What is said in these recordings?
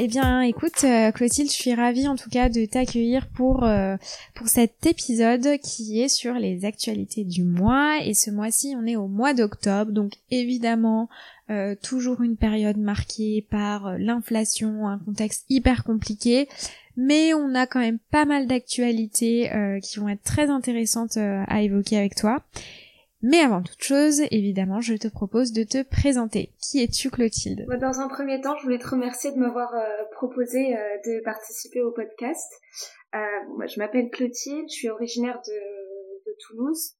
Eh bien, écoute, euh, Clotilde, je suis ravie en tout cas de t'accueillir pour euh, pour cet épisode qui est sur les actualités du mois. Et ce mois-ci, on est au mois d'octobre, donc évidemment euh, toujours une période marquée par l'inflation, un contexte hyper compliqué. Mais on a quand même pas mal d'actualités qui vont être très intéressantes à évoquer avec toi. Mais avant toute chose, évidemment, je te propose de te présenter. Qui es-tu, Clotilde? Dans un premier temps, je voulais te remercier de m'avoir euh, proposé euh, de participer au podcast. Euh, moi, je m'appelle Clotilde, je suis originaire de, de Toulouse.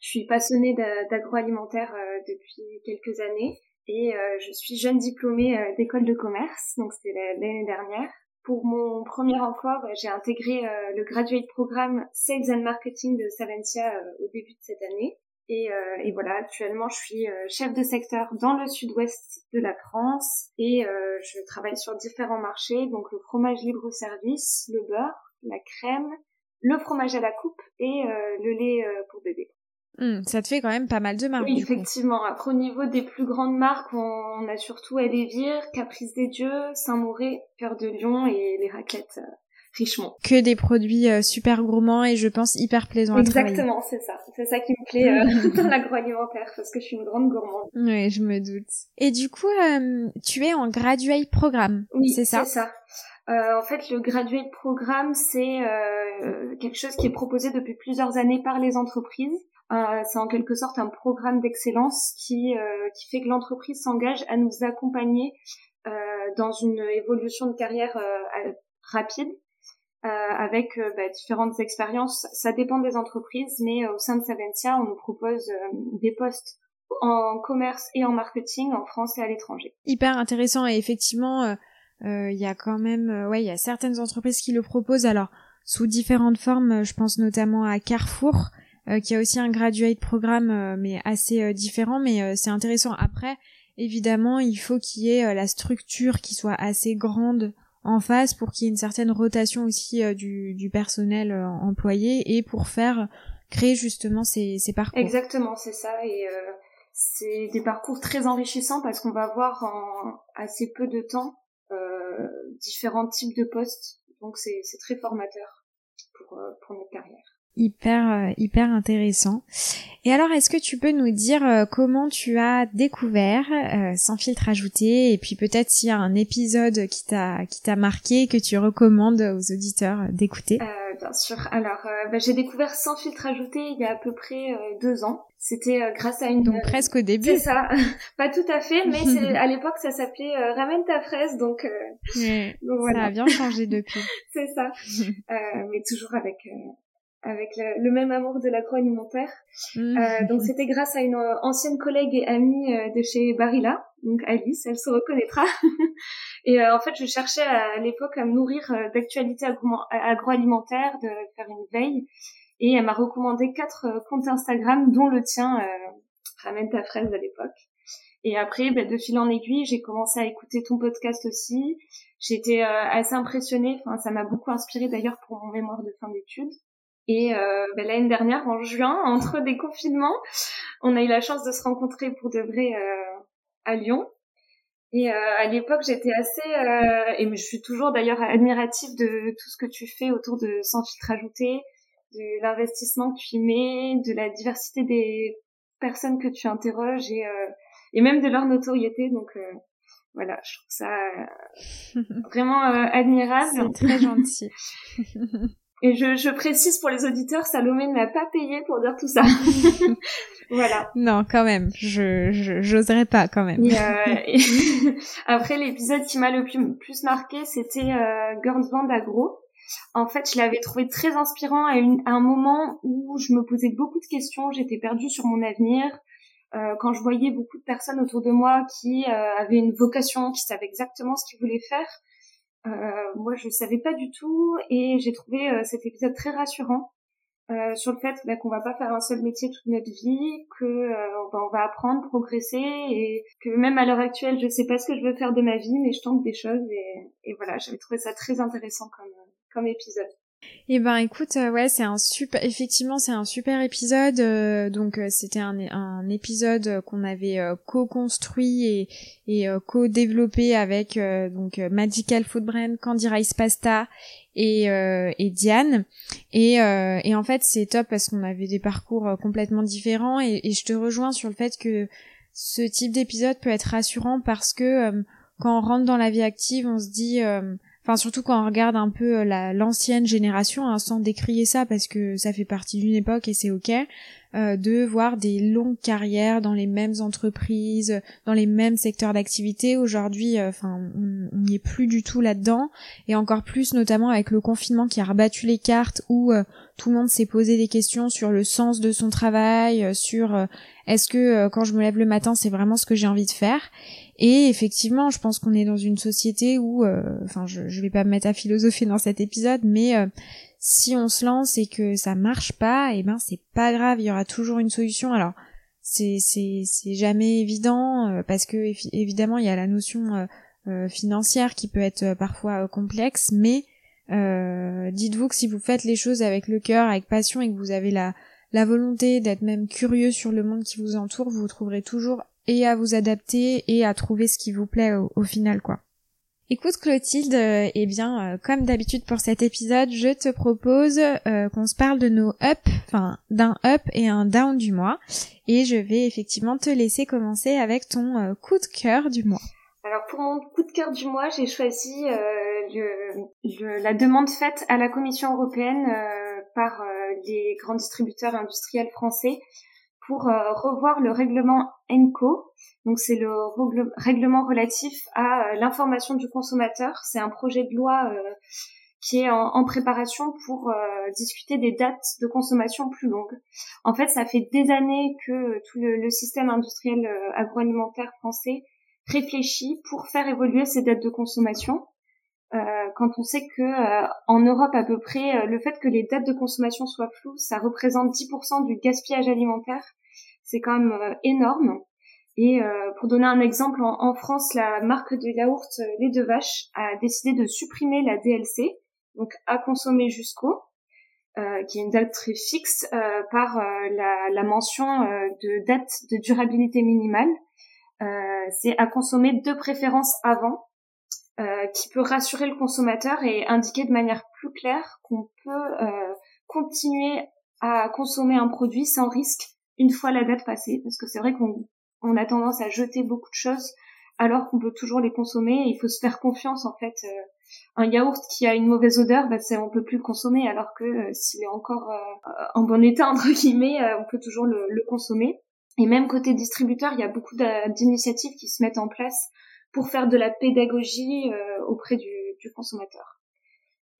Je suis passionnée d'agroalimentaire depuis quelques années et je suis jeune diplômée d'école de commerce, donc c'était l'année dernière. Pour mon premier emploi, j'ai intégré le graduate programme Sales and Marketing de Saventia au début de cette année. Et, euh, et, voilà, actuellement, je suis euh, chef de secteur dans le sud-ouest de la France et euh, je travaille sur différents marchés, donc le fromage libre-service, le beurre, la crème, le fromage à la coupe et le lait pour bébé. Mmh, ça te fait quand même pas mal de marques. Oui, effectivement. Après, au niveau des plus grandes marques, on, a surtout Elévire, Caprice des Dieux, Saint-Mauré, Cœur de Lion et les raclettes richement. Que des produits euh, super gourmands et je pense hyper plaisants à. Exactement, c'est ça. C'est ça qui me plaît euh, dans l'agroalimentaire parce que je suis une grande gourmande. Oui, je me doute. Et du coup, euh, tu es en graduate programme, oui, c'est ça? C'est ça. Euh, en fait, le graduate programme, c'est quelque chose qui est proposé depuis plusieurs années par les entreprises. C'est en quelque sorte un programme d'excellence qui qui fait que l'entreprise s'engage à nous accompagner dans une évolution de carrière rapide euh, avec euh, bah, différentes expériences. Ça dépend des entreprises, mais euh, au sein de Saventia, on nous propose des postes en commerce et en marketing en France et à l'étranger. Hyper intéressant et effectivement, il y a quand même, ouais, il y a certaines entreprises qui le proposent. Alors sous différentes formes, je pense notamment à Carrefour. Qui a aussi un graduate programme mais assez différent mais c'est intéressant après évidemment il faut qu'il y ait la structure qui soit assez grande en face pour qu'il y ait une certaine rotation aussi euh, du, du, personnel euh, employé et pour faire créer justement ces, ces parcours. Exactement, c'est ça. Et euh, c'est des parcours très enrichissants parce qu'on va voir en assez peu de temps euh, différents types de postes. Donc c'est très formateur pour, pour notre carrière hyper euh, hyper intéressant. Et alors, est-ce que tu peux nous dire euh, comment tu as découvert euh, sans filtre ajouté et puis peut-être s'il y a un épisode qui t'a qui t'a marqué que tu recommandes aux auditeurs d'écouter? Bien sûr. Alors, bah, j'ai découvert sans filtre ajouté il y a à peu près deux ans. C'était grâce à une donc presque au début. C'est ça, pas tout à fait, mais à l'époque ça s'appelait ramène ta fraise, donc, donc voilà. Ça a bien changé depuis. c'est ça, mais toujours avec avec le, même amour de l'agroalimentaire. Mmh. Euh, donc c'était grâce à une euh, ancienne collègue et amie euh, de chez Barilla, donc Alice, elle se reconnaîtra. et euh, en fait, je cherchais à, l'époque à me nourrir d'actualités agroalimentaires, de faire une veille, et elle m'a recommandé quatre comptes Instagram, dont le tien, ramène ta fraise à l'époque. Et après, bah, de fil en aiguille, j'ai commencé à écouter ton podcast aussi. J'étais assez impressionnée, enfin ça m'a beaucoup inspiré d'ailleurs pour mon mémoire de fin d'études. Et euh, ben, l'année dernière, en juin, entre des confinements, on a eu la chance de se rencontrer pour de vrai euh, à Lyon. Et euh, à l'époque, j'étais assez, euh, et je suis toujours d'ailleurs admirative de tout ce que tu fais autour de Sans filtre ajouté, de l'investissement que tu y mets, de la diversité des personnes que tu interroges et, euh, et même de leur notoriété. Donc voilà, je trouve ça vraiment admirable. C'est très gentil. Et je, je, précise pour les auditeurs, Salomé ne m'a pas payé pour dire tout ça. voilà. Non, quand même. Je j'oserais pas quand même. Euh, après, l'épisode qui m'a le plus, marqué, c'était euh, Girls Band Agro. En fait, je l'avais trouvé très inspirant à, une, à, un moment où je me posais beaucoup de questions, j'étais perdue sur mon avenir. Euh, quand je voyais beaucoup de personnes autour de moi qui euh, avaient une vocation, qui savaient exactement ce qu'ils voulaient faire, moi, je savais pas du tout et j'ai trouvé euh, cet épisode très rassurant euh, sur le fait bah, qu'on va pas faire un seul métier toute notre vie, que bah, on va apprendre, progresser et que même à l'heure actuelle, je sais pas ce que je veux faire de ma vie, mais je tente des choses et, et voilà, j'avais trouvé ça très intéressant comme comme épisode. Eh ben écoute, euh, ouais, c'est un super, effectivement, c'est un super épisode. Euh, donc euh, c'était un, épisode qu'on avait co-construit et, co-développé avec donc Magical Food Brand, Candy Rice Pasta et, Diane. Et, en fait c'est top parce qu'on avait des parcours complètement différents et, je te rejoins sur le fait que ce type d'épisode peut être rassurant parce que quand on rentre dans la vie active, on se dit Enfin, surtout quand on regarde un peu euh, l'ancienne génération, hein, sans décrier ça parce que ça fait partie d'une époque et c'est ok, euh, de voir des longues carrières dans les mêmes entreprises, dans les mêmes secteurs d'activité. Aujourd'hui, euh, enfin, on n'y est plus du tout là-dedans, et encore plus notamment avec le confinement qui a rebattu les cartes, où tout le monde s'est posé des questions sur le sens de son travail, sur est-ce que quand je me lève le matin, c'est vraiment ce que j'ai envie de faire. Et effectivement, je pense qu'on est dans une société où, euh, enfin, je, je vais pas me mettre à philosopher dans cet épisode, mais euh, si on se lance et que ça marche pas, eh ben c'est pas grave, il y aura toujours une solution. Alors c'est c'est jamais évident euh, parce que évidemment il y a la notion financière qui peut être parfois complexe, mais dites-vous que si vous faites les choses avec le cœur, avec passion et que vous avez la la volonté d'être même curieux sur le monde qui vous entoure, vous trouverez toujours et à vous adapter et à trouver ce qui vous plaît au, final quoi. Écoute Clotilde, euh, eh bien euh, comme d'habitude pour cet épisode, je te propose euh, qu'on se parle de nos up, enfin d'un up et un down du mois et je vais effectivement te laisser commencer avec ton coup de cœur du mois. Alors pour mon coup de cœur du mois, j'ai choisi la demande faite à la Commission européenne par les grands distributeurs industriels français pour euh, revoir le règlement ENCO. Donc c'est le règlement relatif à euh, l'information du consommateur. C'est un projet de loi euh, qui est en, préparation pour discuter des dates de consommation plus longues. En fait, ça fait des années que tout le, système industriel agroalimentaire français réfléchit pour faire évoluer ces dates de consommation. Quand on sait que en Europe à peu près, le fait que les dates de consommation soient floues, ça représente 10% du gaspillage alimentaire c'est quand même euh, énorme. Et euh, pour donner un exemple, en, France, la marque de yaourt euh, Les Deux Vaches a décidé de supprimer la DLC, donc à consommer jusqu'au, qui est une date très fixe, par la, mention de date de durabilité minimale. c'est à consommer de préférence avant, qui peut rassurer le consommateur et indiquer de manière plus claire qu'on peut continuer à consommer un produit sans risque une fois la date passée, parce que c'est vrai qu'on on a tendance à jeter beaucoup de choses alors qu'on peut toujours les consommer. il faut se faire confiance en fait. Euh, un yaourt qui a une mauvaise odeur, bah, on peut plus le consommer, alors que euh, s'il est encore euh, en bon état entre guillemets, on peut toujours le, consommer. Et même côté distributeur, il y a beaucoup d'initiatives qui se mettent en place pour faire de la pédagogie auprès du, du consommateur.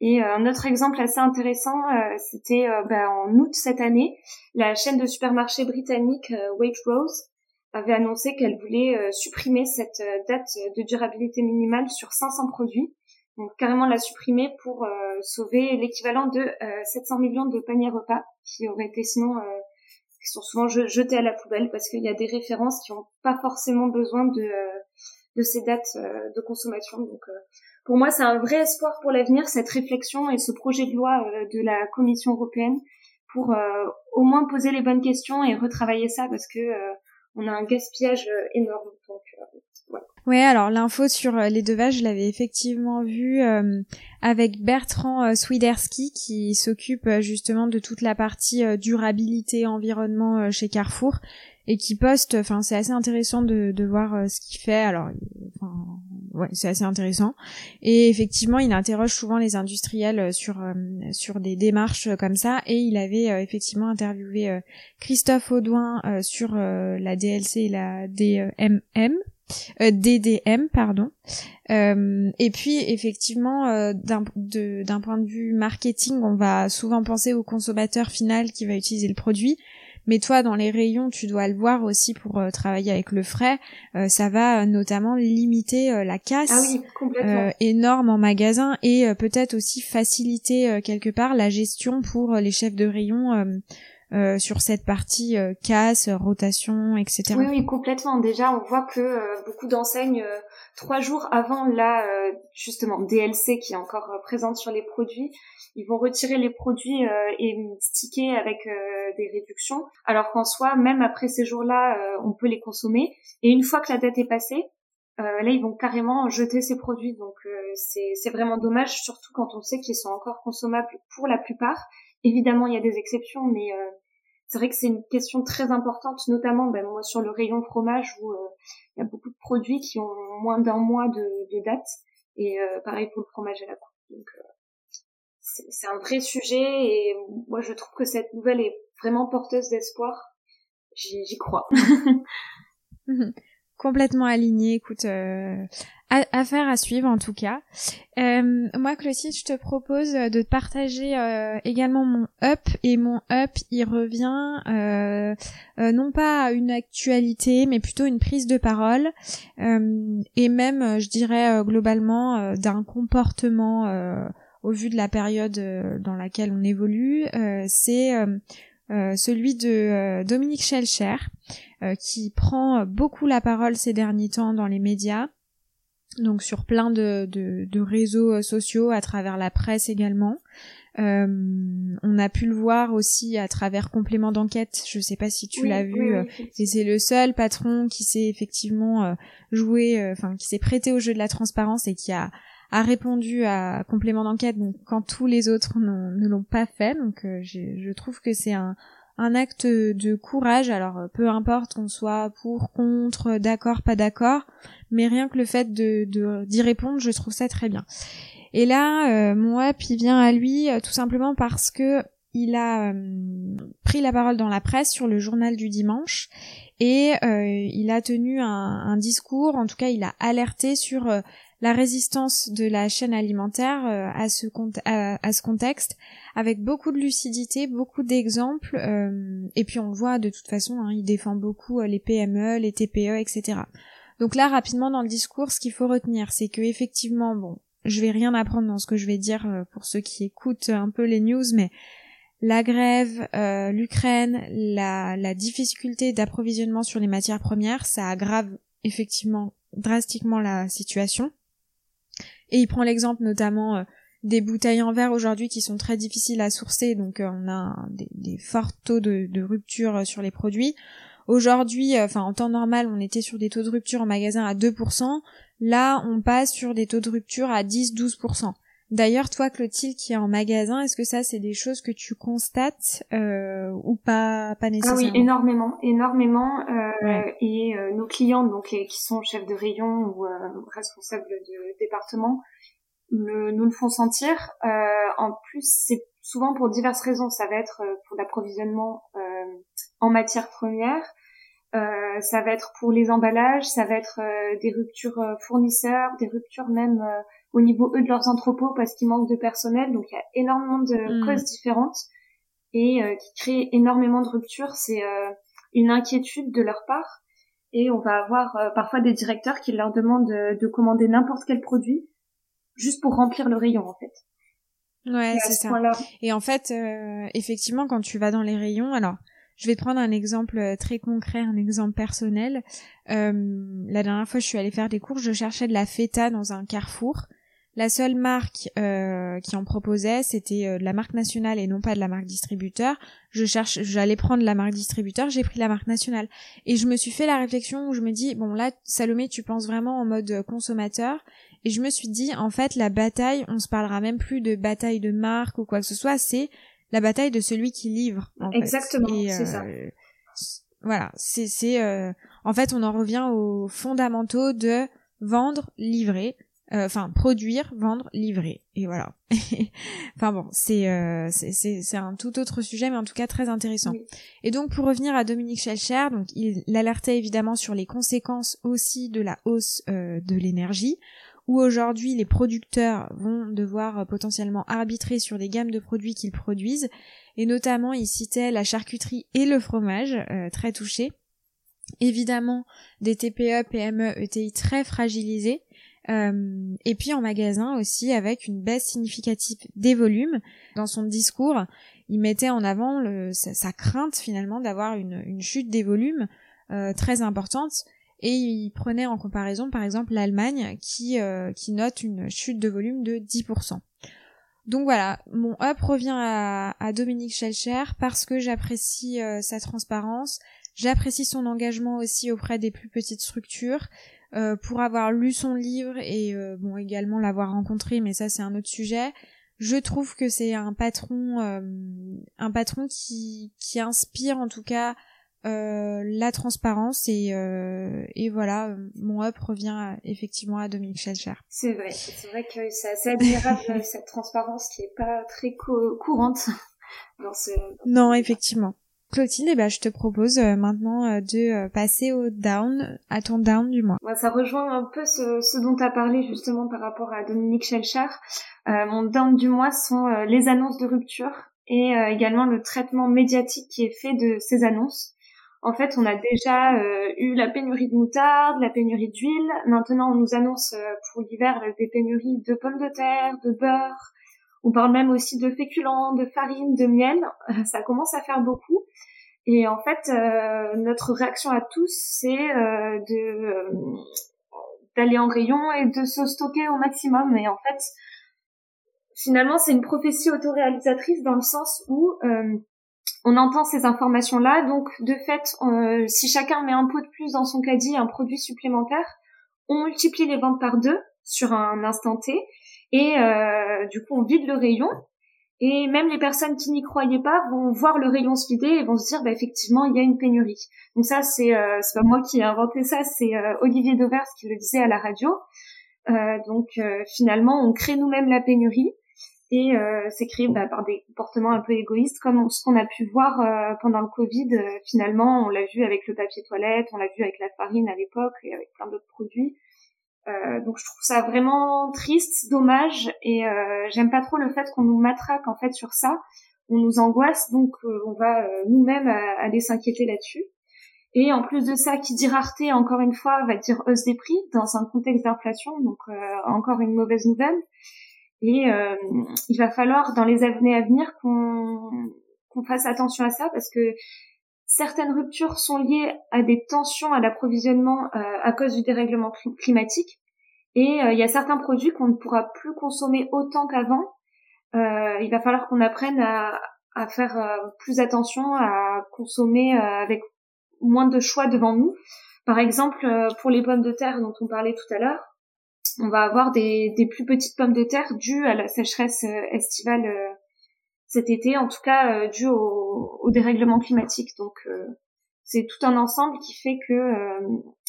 Et euh, un autre exemple assez intéressant, euh, c'était euh, bah, en août cette année, la chaîne de supermarchés britannique Waitrose avait annoncé qu'elle voulait supprimer cette date de durabilité minimale sur 500 produits. Donc carrément la supprimer pour sauver l'équivalent de 700 millions de paniers repas qui auraient été sinon qui sont souvent jetés à la poubelle parce qu'il y a des références qui n'ont pas forcément besoin de de ces dates de consommation. Donc pour moi, c'est un vrai espoir pour l'avenir, cette réflexion et ce projet de loi euh, de la Commission européenne pour euh, au moins poser les bonnes questions et retravailler ça parce que euh, on a un gaspillage énorme. Donc, Ouais, alors l'info sur les deux je l'avais effectivement vu avec Bertrand Swiderski qui s'occupe justement de toute la partie durabilité environnement chez Carrefour et qui poste. Enfin, c'est assez intéressant de, de voir ce qu'il fait. Alors, enfin, ouais, c'est assez intéressant. Et effectivement, il interroge souvent les industriels euh, sur euh, sur des démarches euh, comme ça. Et il avait effectivement interviewé Christophe Audouin sur la DLC et la DMM. DDM, pardon. et puis effectivement, d'un point de vue marketing, on va souvent penser au consommateur final qui va utiliser le produit, mais toi, dans les rayons, tu dois le voir aussi pour euh, travailler avec le frais. Euh, ça va euh, notamment limiter la casse ah énorme en magasin et peut-être aussi faciliter quelque part la gestion pour les chefs de rayon euh, sur cette partie euh, casse, rotation, etc. Oui, oui, complètement. Déjà, on voit que euh, beaucoup d'enseignes, trois jours avant la justement DLC qui est encore présente sur les produits, ils vont retirer les produits et sticker avec des réductions. Alors qu'en soi, même après ces jours-là, on peut les consommer. Et une fois que la date est passée, là, ils vont carrément jeter ces produits. Donc, c'est vraiment dommage, surtout quand on sait qu'ils sont encore consommables pour la plupart. Évidemment, il y a des exceptions, mais c'est vrai que c'est une question très importante, notamment ben, moi sur le rayon fromage où euh, il y a beaucoup de produits qui ont moins d'un mois de, date et euh, pareil pour le fromage à la coupe. Donc euh, c'est un vrai sujet et moi je trouve que cette nouvelle est vraiment porteuse d'espoir. J'y crois. Complètement aligné. Écoute, affaire à suivre en tout cas. Euh, moi, Clotilde, je te propose de partager euh, également mon up et mon up, il revient euh, non pas à une actualité, mais plutôt une prise de parole et même, je dirais globalement, d'un comportement au vu de la période dans laquelle on évolue. C'est celui de Dominique Schelcher, qui prend beaucoup la parole ces derniers temps dans les médias donc sur plein de, de, réseaux euh, sociaux, à travers la presse également. Euh, on a pu le voir aussi à travers complément d'enquête. Je sais pas si tu l'as vu, euh, et c'est le seul patron qui s'est effectivement joué, enfin qui s'est prêté au jeu de la transparence et qui a a répondu à complément d'enquête. Donc quand tous les autres ne l'ont pas fait, donc je trouve que c'est un un acte de courage. Alors peu importe qu'on soit pour, contre, d'accord, pas d'accord, mais rien que le fait de d'y répondre, je trouve ça très bien. Et là, euh, moi, puis vient à lui euh, tout simplement parce que il a euh, pris la parole dans la presse sur le journal du dimanche et il a tenu un, discours, en tout cas il a alerté sur la résistance de la chaîne alimentaire à, ce à, ce contexte, avec beaucoup de lucidité, beaucoup d'exemples, et puis on le voit de toute façon, hein, il défend beaucoup les PME, les TPE, etc. Donc là, rapidement dans le discours, ce qu'il faut retenir, c'est que effectivement, bon, je vais rien apprendre dans ce que je vais dire euh, pour ceux qui écoutent un peu les news, mais la grève, euh, l'Ukraine, la, la difficulté d'approvisionnement sur les matières premières, ça aggrave effectivement drastiquement la situation. Et il prend l'exemple notamment euh, des bouteilles en verre aujourd'hui qui sont très difficiles à sourcer, donc on a des, forts taux de, de, rupture sur les produits. Aujourd'hui, euh, en temps normal, on était sur des taux de rupture en magasin à 2%. Là, on passe sur des taux de rupture à 10-12%. D'ailleurs, toi, Clotilde, qui est en magasin, est-ce que ça, c'est des choses que tu constates euh, ou pas, pas nécessairement ah Oui, énormément, énormément. Euh, Et euh, nos clients, donc qui sont chefs de rayon ou responsables de département, nous le font sentir. en plus, c'est souvent pour diverses raisons. Ça va être pour l'approvisionnement en matière première. Euh, ça va être pour les emballages, ça va être euh, des ruptures fournisseurs, des ruptures même au niveau eux de leurs entrepôts parce qu'il manque de personnel. Donc il y a énormément de hmm. causes différentes et qui créent énormément de ruptures. C'est une inquiétude de leur part et on va avoir parfois des directeurs qui leur demandent de commander n'importe quel produit juste pour remplir le rayon en fait. Ouais, c'est ça. Et en fait, effectivement, quand tu vas dans les rayons, alors je vais te prendre un exemple euh, très concret, un exemple personnel. Euh, la dernière fois, je suis allée faire des courses, je cherchais de la feta dans un carrefour. La seule marque euh, qui en proposait, c'était de la marque nationale et non pas de la marque distributeur. Je cherche, j'allais prendre la marque distributeur, j'ai pris la marque nationale et je me suis fait la réflexion où je me dis bon là, Salomé, tu penses vraiment en mode consommateur et je me suis dit en fait la bataille, on se parlera même plus de bataille de marque ou quoi que ce soit, c'est la bataille de celui qui livre. Exactement, c'est ça. Euh, voilà, c'est c'est euh, en fait on en revient aux fondamentaux de vendre, livrer, euh, enfin produire, vendre, livrer et voilà. enfin bon, c'est c'est c'est un tout autre sujet mais en tout cas très intéressant. Et donc pour revenir à Dominique Schelcher, donc il alertait évidemment sur les conséquences aussi de la hausse de l'énergie où aujourd'hui les producteurs vont devoir euh, potentiellement arbitrer sur les gammes de produits qu'ils produisent, et notamment il citait la charcuterie et le fromage, euh, très touchés. Évidemment, des TPE, PME, ETI très fragilisés, et puis en magasin aussi avec une baisse significative des volumes. Dans son discours, il mettait en avant le, sa, crainte finalement d'avoir une, une, chute des volumes très importante et il prenait en comparaison par exemple l'Allemagne qui, qui note une chute de volume de 10%. Donc voilà, mon up revient à, Dominique Schelcher parce que j'apprécie euh, sa transparence, j'apprécie son engagement aussi auprès des plus petites structures. Euh, pour avoir lu son livre et euh, bon également l'avoir rencontré, mais ça c'est un autre sujet. Je trouve que c'est un patron, un patron qui, qui inspire en tout cas euh, la transparence et, euh, et voilà, mon up revient effectivement à Dominique Schelcher. C'est vrai, c'est vrai que c'est assez admirable cette transparence qui est pas très courante dans ce. non, effectivement. Clotilde, eh ben, je te propose euh, maintenant de passer au down, à ton down du mois. ça rejoint un peu ce, ce dont tu as parlé justement par rapport à Dominique Schelcher. mon down du mois sont les annonces de rupture et également le traitement médiatique qui est fait de ces annonces. En fait, on a déjà euh, eu la pénurie de moutarde, la pénurie d'huile. Maintenant, on nous annonce euh, pour l'hiver des pénuries de pommes de terre, de beurre. On parle même aussi de féculents, de farine, de miel. Ça commence à faire beaucoup. Et en fait, euh, notre réaction à tous, c'est de d'aller en rayon et de se stocker au maximum. Et en fait, finalement, c'est une prophétie autoréalisatrice dans le sens où on entend ces informations-là, donc de fait, euh, si chacun met un pot de plus dans son caddie, un produit supplémentaire, on multiplie les ventes par deux sur un instant T, et euh, du coup on vide le rayon. Et même les personnes qui n'y croyaient pas vont voir le rayon se vider et vont se dire, bah, effectivement, il y a une pénurie. Donc ça, c'est euh, pas moi qui ai inventé ça, c'est euh, Olivier Dauvers qui le disait à la radio. donc finalement, on crée nous-mêmes la pénurie et euh, c'est créé bah, par des comportements un peu égoïstes comme ce qu'on a pu voir euh, pendant le Covid. Euh, finalement, on l'a vu avec le papier toilette, on l'a vu avec la farine à l'époque et avec plein d'autres produits. Donc je trouve ça vraiment triste, dommage et j'aime pas trop le fait qu'on nous matraque en fait sur ça. On nous angoisse donc on va nous-mêmes aller s'inquiéter là-dessus. Et en plus de ça, qui dit rareté, encore une fois, va dire hausse des prix dans un contexte d'inflation, donc encore une mauvaise nouvelle. Et euh, il va falloir dans les années à venir qu'on fasse attention à ça parce que certaines ruptures sont liées à des tensions à l'approvisionnement euh, à cause du dérèglement climatique. Et euh, il y a certains produits qu'on ne pourra plus consommer autant qu'avant. il va falloir qu'on apprenne à, faire plus attention, à consommer avec moins de choix devant nous. Par exemple, pour les pommes de terre dont on parlait tout à l'heure, on va avoir des, plus petites pommes de terre dues à la sécheresse euh, estivale euh, cet été, en tout cas euh, dues au, au, dérèglement climatique. Donc c'est tout un ensemble qui fait que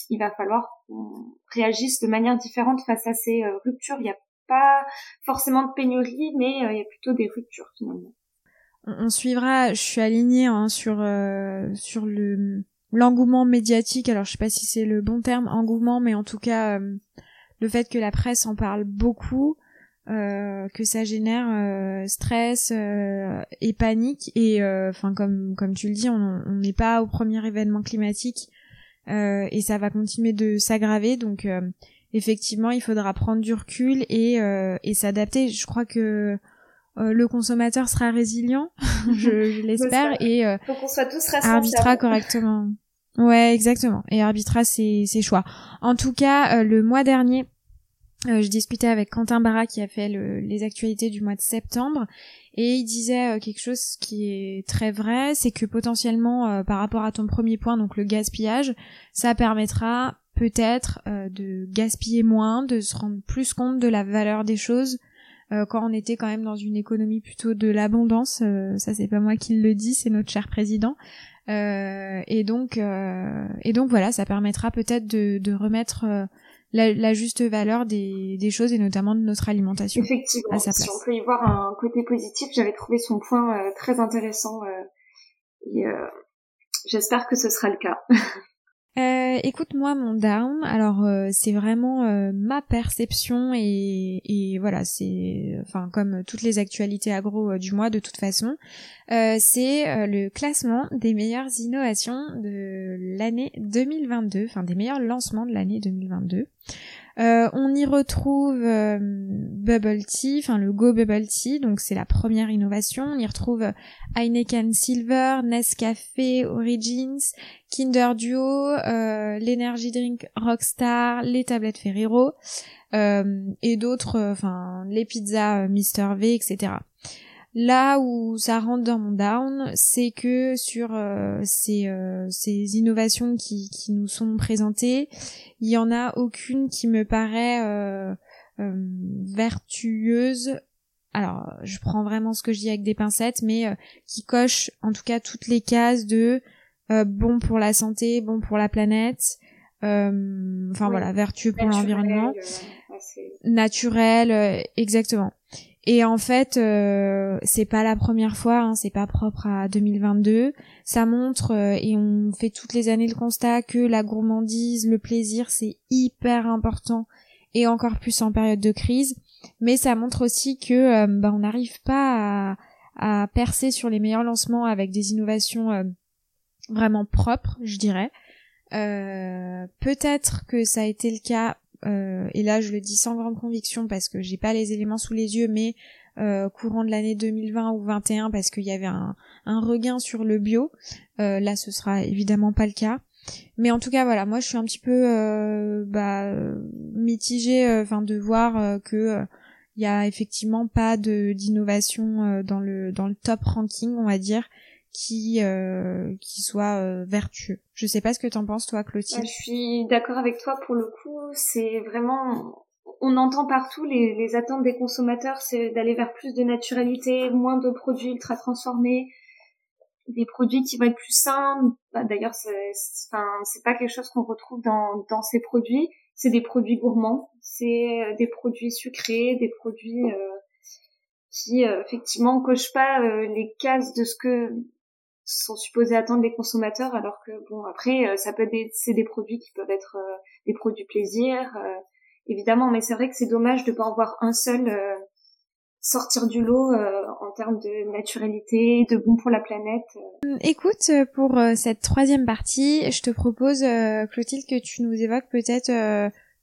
il va falloir qu'on réagisse de manière différente face à ces ruptures. Il n'y a pas forcément de pénurie, mais il y a plutôt des ruptures finalement. On, suivra. Je suis alignée hein, sur sur le l'engouement médiatique. Alors je sais pas si c'est le bon terme engouement, mais en tout cas le fait que la presse en parle beaucoup, euh, que ça génère euh, stress euh, et panique et enfin comme comme tu le dis, on n'est pas au premier événement climatique et ça va continuer de s'aggraver donc effectivement il faudra prendre du recul et et s'adapter. Je crois que le consommateur sera résilient, je, l'espère, et euh, faut qu'on soit tous arbitrera correctement. Ouais, exactement. Et arbitrera ses, ses choix. En tout cas, le mois dernier, euh, je discutais avec Quentin Barra qui a fait les actualités du mois de septembre et il disait euh, quelque chose qui est très vrai, c'est que potentiellement euh, par rapport à ton premier point, donc le gaspillage, ça permettra peut-être de gaspiller moins, de se rendre plus compte de la valeur des choses quand on était quand même dans une économie plutôt de l'abondance. ça c'est pas moi qui le dis, c'est notre cher président. et donc et donc voilà, ça permettra peut-être de, de remettre la, juste valeur des, des, choses et notamment de notre alimentation. Effectivement, si on peut y voir un côté positif, j'avais trouvé son point euh, très intéressant euh, et euh, j'espère que ce sera le cas. Euh, écoute-moi mon down. Alors euh, c'est vraiment euh, ma perception et, et voilà c'est enfin comme toutes les actualités agro du mois de toute façon. c'est le classement des meilleures innovations de l'année 2022, enfin des meilleurs lancements de l'année 2022. Euh, on y retrouve euh, Bubble Tea, enfin le Go Bubble Tea, donc c'est la première innovation. On y retrouve Heineken Silver, Nescafé Origins, Kinder Duo, euh, l'Energy Drink Rockstar, les tablettes Ferrero et d'autres, enfin les pizzas Mister V, etc. Là où ça rentre dans mon down, c'est que sur euh, ces, euh, ces, innovations qui, qui, nous sont présentées, il y en a aucune qui me paraît euh, vertueuse. Alors, je prends vraiment ce que je dis avec des pincettes, mais qui coche en tout cas toutes les cases de bon pour la santé, bon pour la planète, enfin voilà, vertueux pour l'environnement, naturel, exactement. Et en fait, euh, c'est pas la première fois, hein, c'est pas propre à 2022. Ça montre euh, et on fait toutes les années le constat que la gourmandise, le plaisir, c'est hyper important et encore plus en période de crise. Mais ça montre aussi que euh, bah, on n'arrive pas à, à, percer sur les meilleurs lancements avec des innovations vraiment propres, je dirais. Peut-être que ça a été le cas euh, et là je le dis sans grande conviction parce que j'ai pas les éléments sous les yeux, mais euh, courant de l'année 2020 ou 2021 parce qu'il y avait un, regain sur le bio. Euh, là ce sera évidemment pas le cas. Mais en tout cas voilà, moi je suis un petit peu bah, mitigée, enfin de voir que il y a effectivement pas de d'innovation dans le dans le top ranking on va dire qui euh, qui soit euh, vertueux. Je sais pas ce que t'en penses toi Clotilde. Je suis d'accord avec toi pour le coup, c'est vraiment on entend partout les, les attentes des consommateurs, c'est d'aller vers plus de naturalité, moins de produits ultra transformés, des produits qui vont être plus sains. Bah, D'ailleurs, c'est enfin c'est pas quelque chose qu'on retrouve dans dans ces produits. C'est des produits gourmands, c'est euh, des produits sucrés, des produits euh, qui euh, effectivement cochent pas les cases de ce que sont supposés attendre les consommateurs alors que bon après euh, ça peut être c'est des produits qui peuvent être euh, des produits plaisir euh, évidemment mais c'est vrai que c'est dommage de pas en voir un seul sortir du lot en termes de naturalité, de bon pour la planète. Écoute, pour cette troisième partie, je te propose, Clotilde, que tu nous évoques peut-être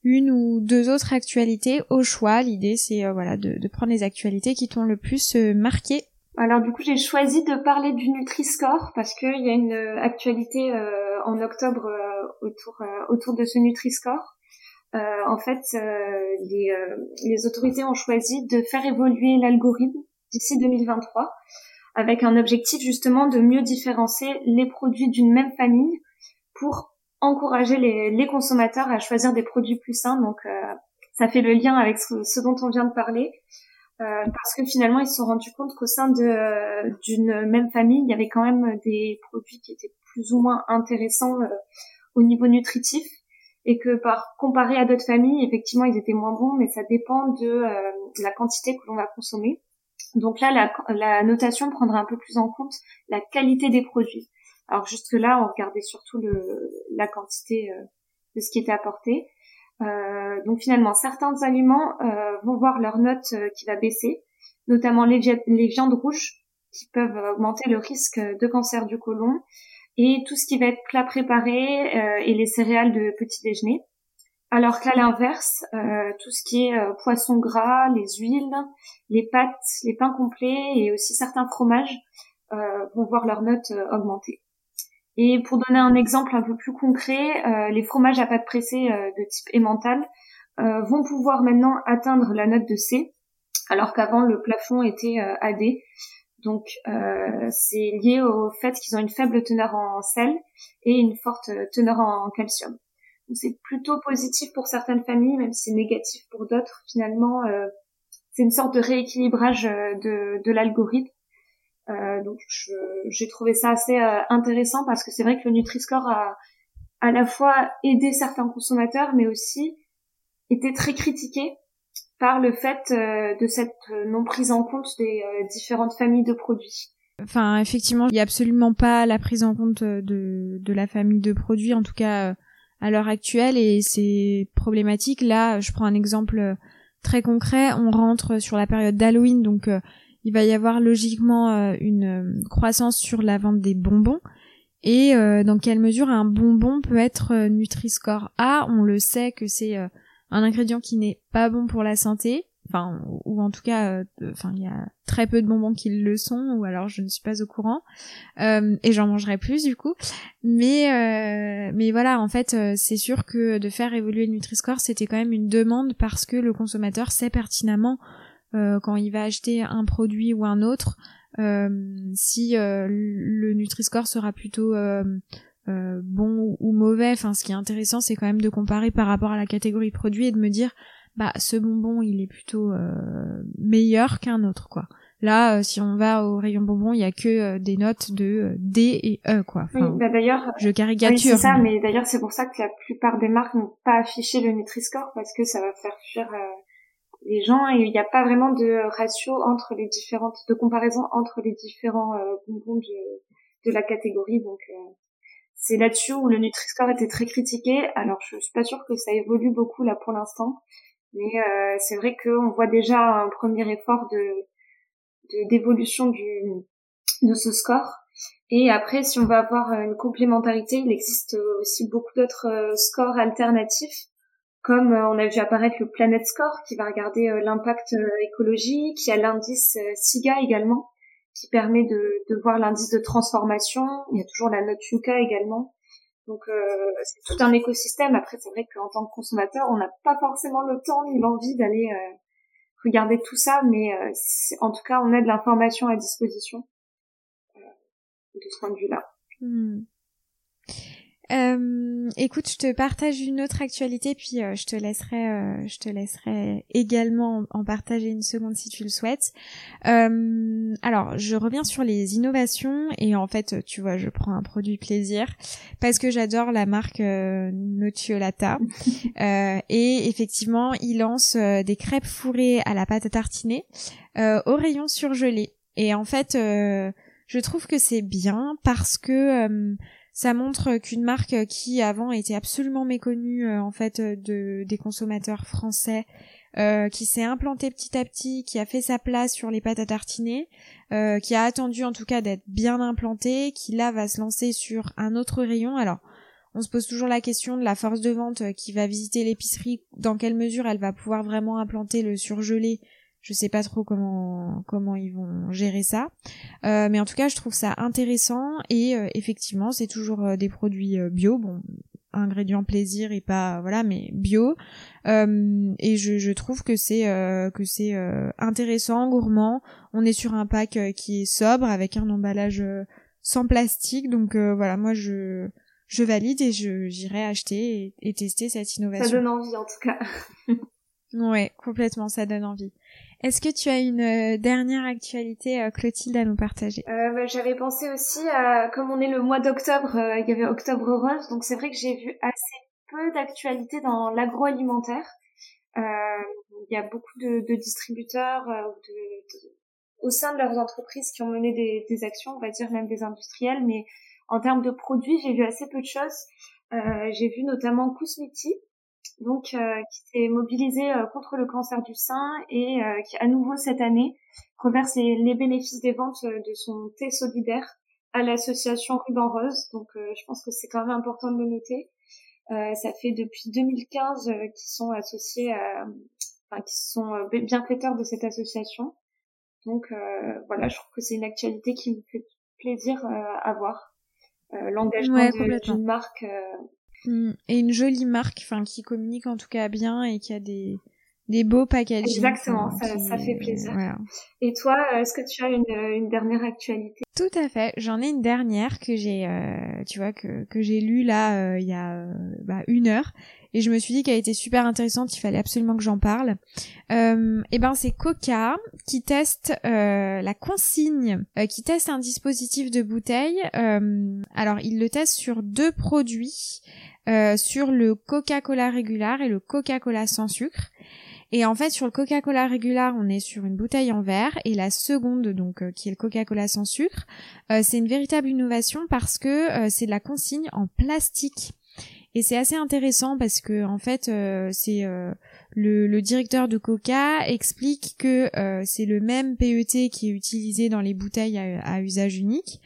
une ou deux autres actualités au choix. L'idée, c'est voilà de, de, prendre les actualités qui t'ont le plus marqué alors du coup, j'ai choisi de parler du Nutri-Score parce qu'il y a une euh, actualité euh, en octobre euh, autour autour de ce Nutri-Score. en fait, les, les autorités ont choisi de faire évoluer l'algorithme d'ici 2023 avec un objectif justement de mieux différencier les produits d'une même famille pour encourager les, les, consommateurs à choisir des produits plus sains. Donc ça fait le lien avec ce dont on vient de parler. Euh, parce que finalement ils se sont rendus compte qu'au sein de euh, d'une même famille il y avait quand même des produits qui étaient plus ou moins intéressants euh, au niveau nutritif. Et que par comparé à d'autres familles effectivement ils étaient moins bons mais ça dépend de la quantité que l'on va consommer. Donc là la, la, notation prendra un peu plus en compte la qualité des produits. Alors jusque là on regardait surtout le, la quantité de ce qui était apporté euh, donc finalement, certains aliments euh, vont voir leur note euh, qui va baisser, notamment les, viandes rouges qui peuvent augmenter le risque de cancer du côlon et tout ce qui va être plat préparé et les céréales de petit déjeuner. Alors qu'à l'inverse, tout ce qui est poisson gras, les huiles, les pâtes, les pains complets et aussi certains fromages vont voir leur note augmenter. Et pour donner un exemple un peu plus concret, euh, les fromages à pâte pressée euh, de type emmental euh, vont pouvoir maintenant atteindre la note de C, alors qu'avant le plafond était AD. Donc c'est lié au fait qu'ils ont une faible teneur en sel et une forte teneur en calcium. C'est plutôt positif pour certaines familles, même si c'est négatif pour d'autres. Finalement, c'est une sorte de rééquilibrage de, de l'algorithme euh, donc j'ai trouvé ça assez euh, intéressant parce que c'est vrai que le Nutri-Score a à la fois aidé certains consommateurs, mais aussi été très critiqué par le fait euh, de cette non prise en compte des différentes familles de produits. Enfin, effectivement, il n'y a absolument pas la prise en compte de, de la famille de produits, en tout cas à l'heure actuelle, et c'est problématique. Là, je prends un exemple très concret. On rentre sur la période d'Halloween, donc il va y avoir logiquement euh, une euh, croissance sur la vente des bonbons. Et euh, dans quelle mesure un bonbon peut être Nutri-Score? A On le sait que c'est un ingrédient qui n'est pas bon pour la santé, enfin ou en tout cas enfin il y a très peu de bonbons qui le sont ou alors je ne suis pas au courant. Et j'en mangerai plus du coup. Mais mais voilà en fait c'est sûr que de faire évoluer le Nutri-Score c'était quand même une demande parce que le consommateur sait pertinemment quand il va acheter un produit ou un autre si le Nutri-Score sera plutôt bon ou mauvais enfin ce qui est intéressant c'est quand même de comparer par rapport à la catégorie produit et de me dire bah ce bonbon il est plutôt euh, meilleur qu'un autre quoi. Là, euh, si on va au rayon bonbon, il y a que euh, des notes de D et E quoi. oui, bah d'ailleurs, je caricature. c'est ça, mais, d'ailleurs c'est pour ça que la plupart des marques n'ont pas affiché le Nutri-Score parce que ça va faire fuir les gens il n'y a pas vraiment de ratio entre les différentes, de comparaison entre les différents bonbons de, de la catégorie. Donc c'est là-dessus où le Nutri-Score était très critiqué. Alors je suis pas sûre que ça évolue beaucoup là pour l'instant. Mais euh, c'est vrai qu'on voit déjà un premier effort de d'évolution du de ce score. Et après, si on veut avoir une complémentarité, il existe aussi beaucoup d'autres euh, scores alternatifs, comme euh, on a vu apparaître le Planet Score, qui va regarder l'impact écologique, il y a l'indice SIGA également, qui permet de, de voir l'indice de transformation, il y a toujours la note Yuka également, donc euh, c'est tout un écosystème. Après, c'est vrai qu'en tant que consommateur, on n'a pas forcément le temps ni l'envie d'aller euh, regarder tout ça, mais euh, en tout cas, on a de l'information à disposition de ce point de vue-là. Hmm. Euh, écoute, je te partage une autre actualité, puis euh, je te laisserai, euh, je te laisserai également en, partager une seconde si tu le souhaites. alors, je reviens sur les innovations et en fait, tu vois, je prends un produit plaisir parce que j'adore la marque Notiolata et effectivement, il lance des crêpes fourrées à la pâte à tartiner au rayon surgelé. Et en fait, je trouve que c'est bien parce que ça montre qu'une marque qui avant était absolument méconnue euh, en fait euh, de des consommateurs français euh, qui s'est implantée petit à petit, qui a fait sa place sur les pâtes à tartiner, qui a attendu en tout cas d'être bien implantée, qui là va se lancer sur un autre rayon. Alors, on se pose toujours la question de la force de vente qui va visiter l'épicerie, dans quelle mesure elle va pouvoir vraiment implanter le surgelé je sais pas trop comment comment ils vont gérer ça, euh, mais en tout cas je trouve ça intéressant et euh, effectivement c'est toujours euh, des produits bio, bon ingrédients plaisir et pas voilà mais bio. Et je, je trouve que c'est que c'est intéressant gourmand. On est sur un pack qui est sobre avec un emballage sans plastique. Donc voilà moi je je valide et je j'irai acheter et, et, tester cette innovation. ça donne envie en tout cas. Ouais complètement ça donne envie est-ce que tu as une euh, dernière actualité, euh, Clotilde, à nous partager? Euh, bah, J'avais pensé aussi, à, comme on est le mois d'octobre, il y avait Octobre Rose, donc c'est vrai que j'ai vu assez peu d'actualités dans l'agroalimentaire. Il y a beaucoup de, de distributeurs de, au sein de leurs entreprises qui ont mené des, des, actions, on va dire même des industriels, mais en termes de produits, j'ai vu assez peu de choses. j'ai vu notamment Kousmiti, donc euh, qui s'est mobilisé euh, contre le cancer du sein et euh, qui à nouveau cette année reverse les, bénéfices des ventes de son thé solidaire à l'association Ruban Rose. Donc je pense que c'est quand même important de le noter. ça fait depuis 2015 qu'ils sont associés à, enfin qui sont bienfaiteurs de cette association. Donc voilà, je trouve que c'est une actualité qui me fait plaisir à voir. L'engagement d'une marque. Et une jolie marque, enfin qui communique en tout cas bien et qui a des des beaux packages. Exactement, ça, ça, fait plaisir. Et toi, est-ce que tu as une, une dernière actualité? Tout à fait, j'en ai une dernière que j'ai, euh, tu vois, que, j'ai lue là euh, il y a euh, bah, une heure et je me suis dit qu'elle était super intéressante, il fallait absolument que j'en parle. Euh, et ben c'est Coca qui teste la consigne, qui teste un dispositif de bouteille. alors il le teste sur deux produits, sur le Coca-Cola régular et le Coca-Cola sans sucre. Et en fait, sur le Coca-Cola régular, on est sur une bouteille en verre, et la seconde, donc qui est le Coca-Cola sans sucre, c'est une véritable innovation parce que c'est de la consigne en plastique. Et c'est assez intéressant parce que en fait, c'est le, directeur de Coca explique que c'est le même PET qui est utilisé dans les bouteilles à usage unique,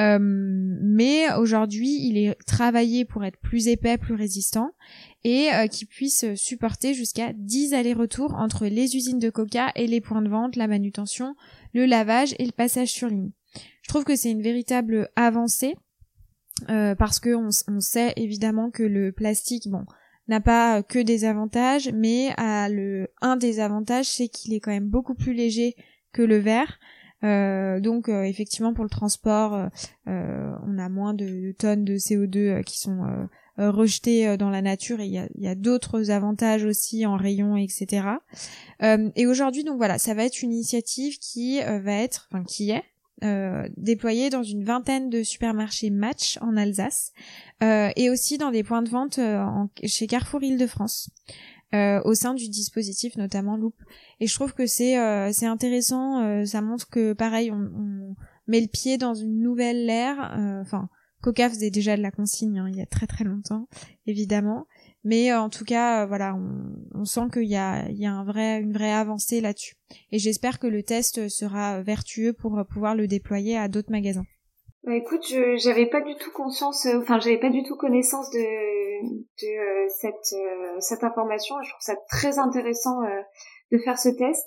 euh, mais aujourd'hui, il est travaillé pour être plus épais, plus résistant et euh, qui puisse supporter jusqu'à 10 allers-retours entre les usines de coca et les points de vente, la manutention, le lavage et le passage sur ligne. Je trouve que c'est une véritable avancée euh, parce que on, sait évidemment que le plastique, bon, n'a pas que des avantages, mais a le un des avantages, c'est qu'il est quand même beaucoup plus léger que le verre. Euh, donc euh, effectivement pour le transport, euh, on a moins de, tonnes de CO2 qui sont rejetées dans la nature et il y a, d'autres avantages aussi en rayon, etc. et aujourd'hui donc voilà, ça va être une initiative qui va être, enfin qui est déployée dans une vingtaine de supermarchés Match en Alsace et aussi dans des points de vente en, chez Carrefour Île-de-France. Euh, au sein du dispositif, notamment Loop. Et je trouve que c'est euh, c'est intéressant. Euh, ça montre que pareil, on, met le pied dans une nouvelle ère. Enfin, Coca faisait déjà de la consigne hein, il y a très très longtemps, évidemment. Mais en tout cas, voilà, on, on sent qu'il y a, il y a un vrai, une vraie avancée là-dessus. Et j'espère que le test sera vertueux pour pouvoir le déployer à d'autres magasins. Bah écoute, je j'avais pas du tout conscience, euh, enfin j'avais pas du tout connaissance de, de euh, cette euh, cette information. Je trouve ça très intéressant de faire ce test,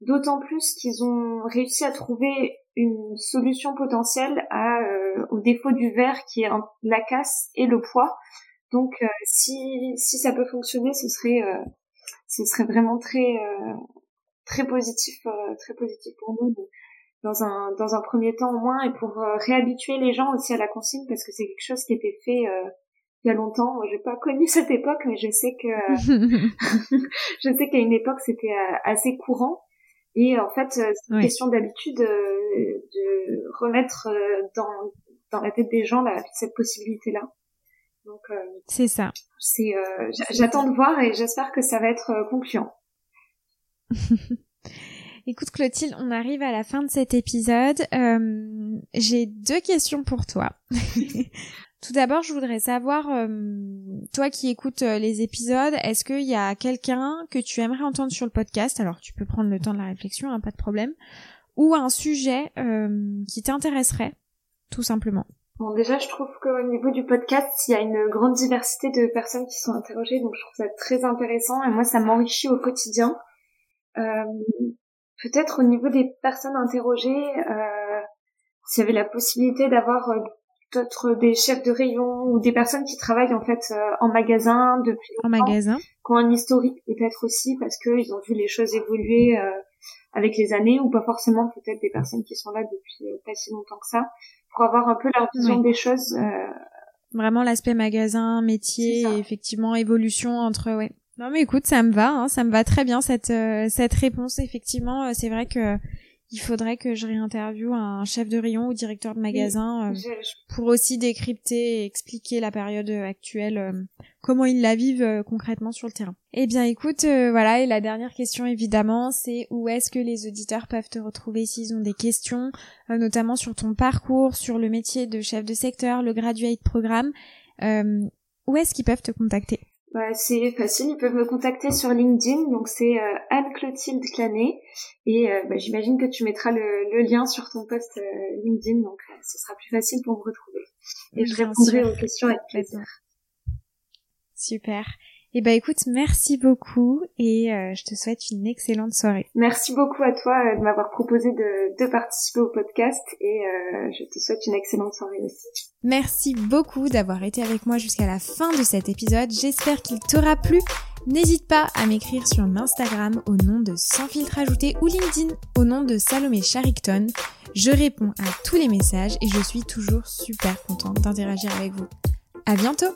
d'autant plus qu'ils ont réussi à trouver une solution potentielle à au défaut du verre qui est la casse et le poids. Donc si si ça peut fonctionner, ce serait ce serait vraiment très très positif très positif pour nous dans un dans un premier temps au moins et pour euh, réhabituer les gens aussi à la consigne parce que c'est quelque chose qui était fait euh, il y a longtemps. J'ai pas connu cette époque, mais je sais que je sais qu'à une époque c'était euh, assez courant. Et en fait, c'est une question d'habitude de remettre dans dans la tête des gens la, cette possibilité-là. Donc c'est ça. C'est j'attends de voir et j'espère que ça va être concluant. Écoute Clotilde, on arrive à la fin de cet épisode. Euh, j'ai deux questions pour toi. Tout d'abord, je voudrais savoir, euh, toi qui écoutes euh, les épisodes, est-ce qu'il y a quelqu'un que tu aimerais entendre sur le podcast? Alors, tu peux prendre le temps de la réflexion, hein, pas de problème. Ou un sujet qui t'intéresserait, tout simplement. Bon, déjà, je trouve qu'au niveau du podcast, il y a une grande diversité de personnes qui sont interrogées, donc je trouve ça très intéressant et moi, ça m'enrichit au quotidien. Euh, Peut-être au niveau des personnes interrogées, euh, s'il y avait la possibilité d'avoir euh, d'autres des chefs de rayon ou des personnes qui travaillent en fait euh, en magasin depuis en magasin, qui ont un historique peut-être aussi parce qu'ils ont vu les choses évoluer euh, avec les années ou pas forcément peut-être des personnes qui sont là depuis pas si longtemps que ça pour avoir un peu leur vision des choses. Vraiment l'aspect magasin, métier et effectivement évolution entre ouais. Non mais écoute, ça me va, hein, ça me va très bien cette euh, cette réponse. Effectivement, euh, c'est vrai que il faudrait que je réinterviewe un chef de rayon ou directeur de magasin euh, pour aussi décrypter et expliquer la période actuelle, comment ils la vivent concrètement sur le terrain. Eh bien écoute, voilà, et la dernière question évidemment, c'est où est-ce que les auditeurs peuvent te retrouver s'ils ont des questions, notamment sur ton parcours, sur le métier de chef de secteur, le graduate programme, où est-ce qu'ils peuvent te contacter? Bah, c'est facile, ils peuvent me contacter sur LinkedIn, donc c'est euh, Anne-Clotilde Clanet, et euh, bah, j'imagine que tu mettras le, lien sur ton post euh, LinkedIn, donc ce sera plus facile pour me retrouver. Et je répondrai aux questions avec plaisir. Super. Eh ben écoute, merci beaucoup et euh, je te souhaite une excellente soirée. Merci beaucoup à toi euh, de m'avoir proposé de, de, participer au podcast et euh, je te souhaite une excellente soirée aussi. Merci beaucoup d'avoir été avec moi jusqu'à la fin de cet épisode. J'espère qu'il t'aura plu. N'hésite pas à m'écrire sur Instagram au nom de Sans filtre ajouté ou LinkedIn au nom de Salomé Charicton. Je réponds à tous les messages et je suis toujours super contente d'interagir avec vous. À bientôt!